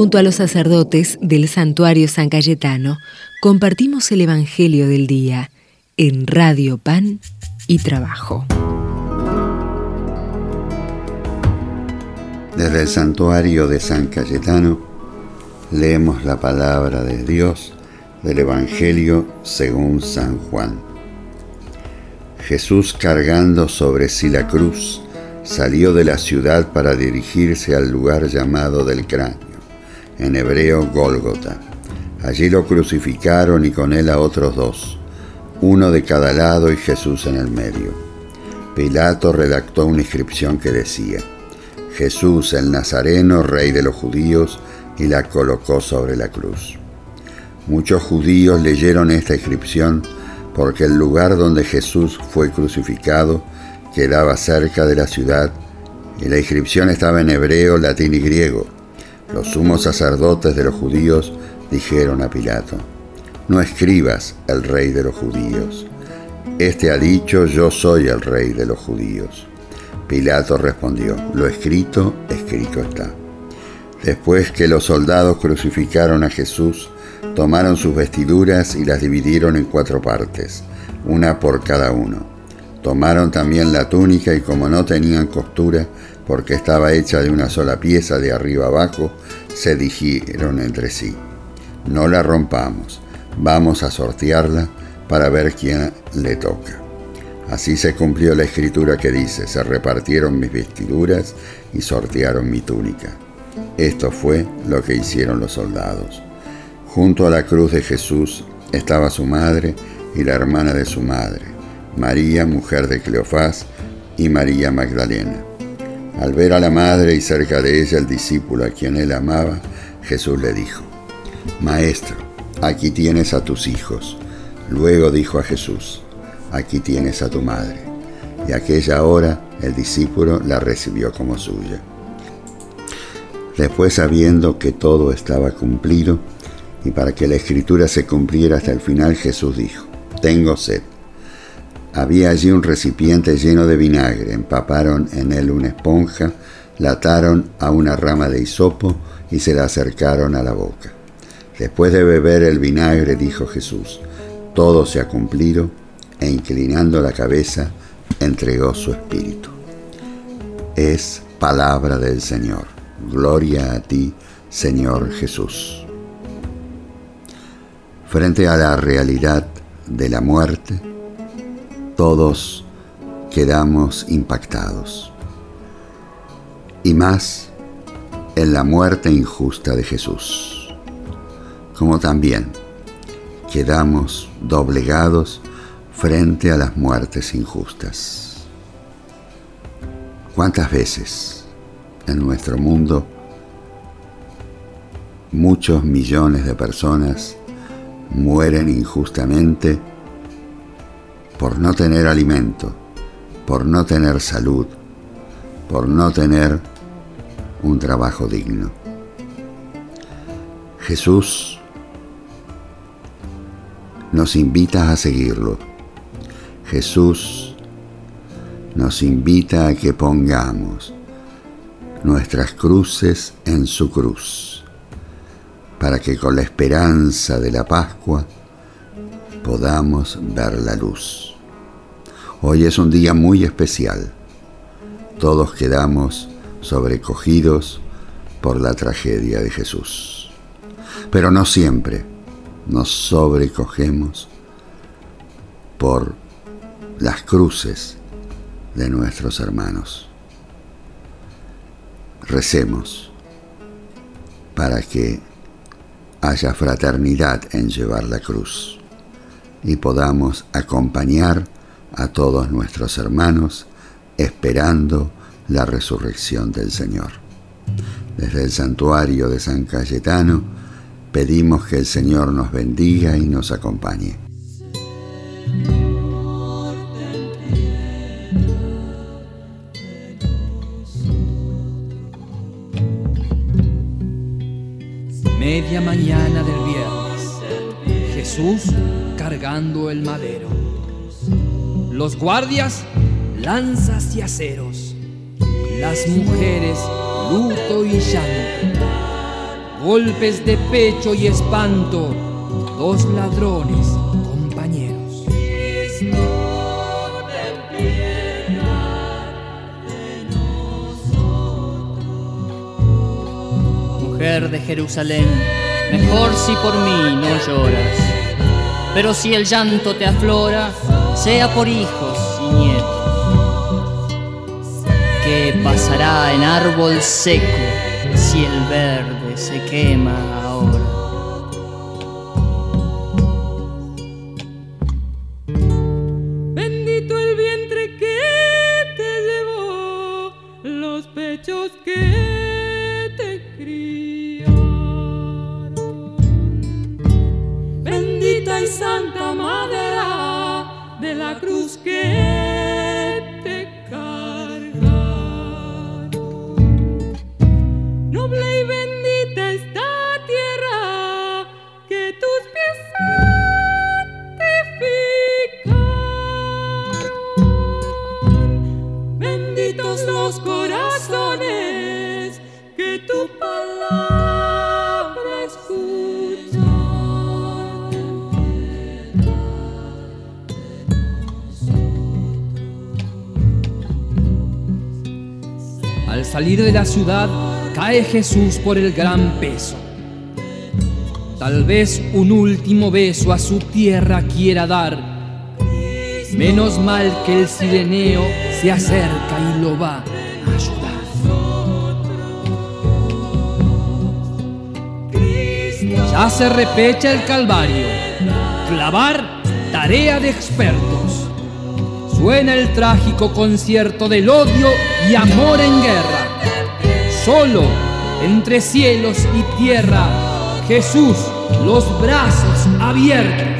Junto a los sacerdotes del santuario San Cayetano, compartimos el Evangelio del Día en Radio Pan y Trabajo. Desde el santuario de San Cayetano leemos la palabra de Dios del Evangelio según San Juan. Jesús cargando sobre sí la cruz, salió de la ciudad para dirigirse al lugar llamado del cráneo, en hebreo Gólgota. Allí lo crucificaron y con él a otros dos, uno de cada lado y Jesús en el medio. Pilato redactó una inscripción que decía, Jesús el Nazareno, rey de los judíos, y la colocó sobre la cruz. Muchos judíos leyeron esta inscripción porque el lugar donde Jesús fue crucificado quedaba cerca de la ciudad y la inscripción estaba en hebreo, latín y griego. Los sumos sacerdotes de los judíos dijeron a Pilato, no escribas el rey de los judíos. Este ha dicho, yo soy el rey de los judíos. Pilato respondió, lo escrito, escrito está. Después que los soldados crucificaron a Jesús, tomaron sus vestiduras y las dividieron en cuatro partes, una por cada uno. Tomaron también la túnica y como no tenían costura, porque estaba hecha de una sola pieza de arriba abajo, se dijeron entre sí, no la rompamos, vamos a sortearla para ver quién le toca. Así se cumplió la escritura que dice, se repartieron mis vestiduras y sortearon mi túnica. Esto fue lo que hicieron los soldados. Junto a la cruz de Jesús estaba su madre y la hermana de su madre, María, mujer de Cleofás, y María Magdalena. Al ver a la madre y cerca de ella el discípulo a quien él amaba, Jesús le dijo, Maestro, aquí tienes a tus hijos. Luego dijo a Jesús, aquí tienes a tu madre. Y aquella hora el discípulo la recibió como suya. Después, sabiendo que todo estaba cumplido, y para que la escritura se cumpliera hasta el final, Jesús dijo, Tengo sed. Había allí un recipiente lleno de vinagre, empaparon en él una esponja, la ataron a una rama de hisopo y se la acercaron a la boca. Después de beber el vinagre, dijo Jesús, todo se ha cumplido, e inclinando la cabeza, entregó su espíritu. Es palabra del Señor. Gloria a ti, Señor Jesús. Frente a la realidad de la muerte, todos quedamos impactados. Y más en la muerte injusta de Jesús, como también quedamos doblegados frente a las muertes injustas. ¿Cuántas veces? en nuestro mundo muchos millones de personas mueren injustamente por no tener alimento, por no tener salud, por no tener un trabajo digno. Jesús nos invita a seguirlo. Jesús nos invita a que pongamos nuestras cruces en su cruz, para que con la esperanza de la Pascua podamos ver la luz. Hoy es un día muy especial. Todos quedamos sobrecogidos por la tragedia de Jesús. Pero no siempre nos sobrecogemos por las cruces de nuestros hermanos recemos para que haya fraternidad en llevar la cruz y podamos acompañar a todos nuestros hermanos esperando la resurrección del Señor. Desde el santuario de San Cayetano pedimos que el Señor nos bendiga y nos acompañe. Media mañana del viernes. Jesús cargando el madero. Los guardias, lanzas y aceros. Las mujeres, luto y llanto. golpes de pecho y espanto, dos ladrones compañeros. Mujer de Jerusalén, mejor si por mí no lloras, pero si el llanto te aflora, sea por hijos y nietos. ¿Qué pasará en árbol seco si el verde se quema ahora? Los corazones que tu palabra. Al salir de la ciudad cae Jesús por el gran peso. Tal vez un último beso a su tierra quiera dar. Menos mal que el sireneo se acerca y lo va a ayudar. Ya se repecha el calvario. Clavar, tarea de expertos. Suena el trágico concierto del odio y amor en guerra. Solo entre cielos y tierra, Jesús, los brazos abiertos.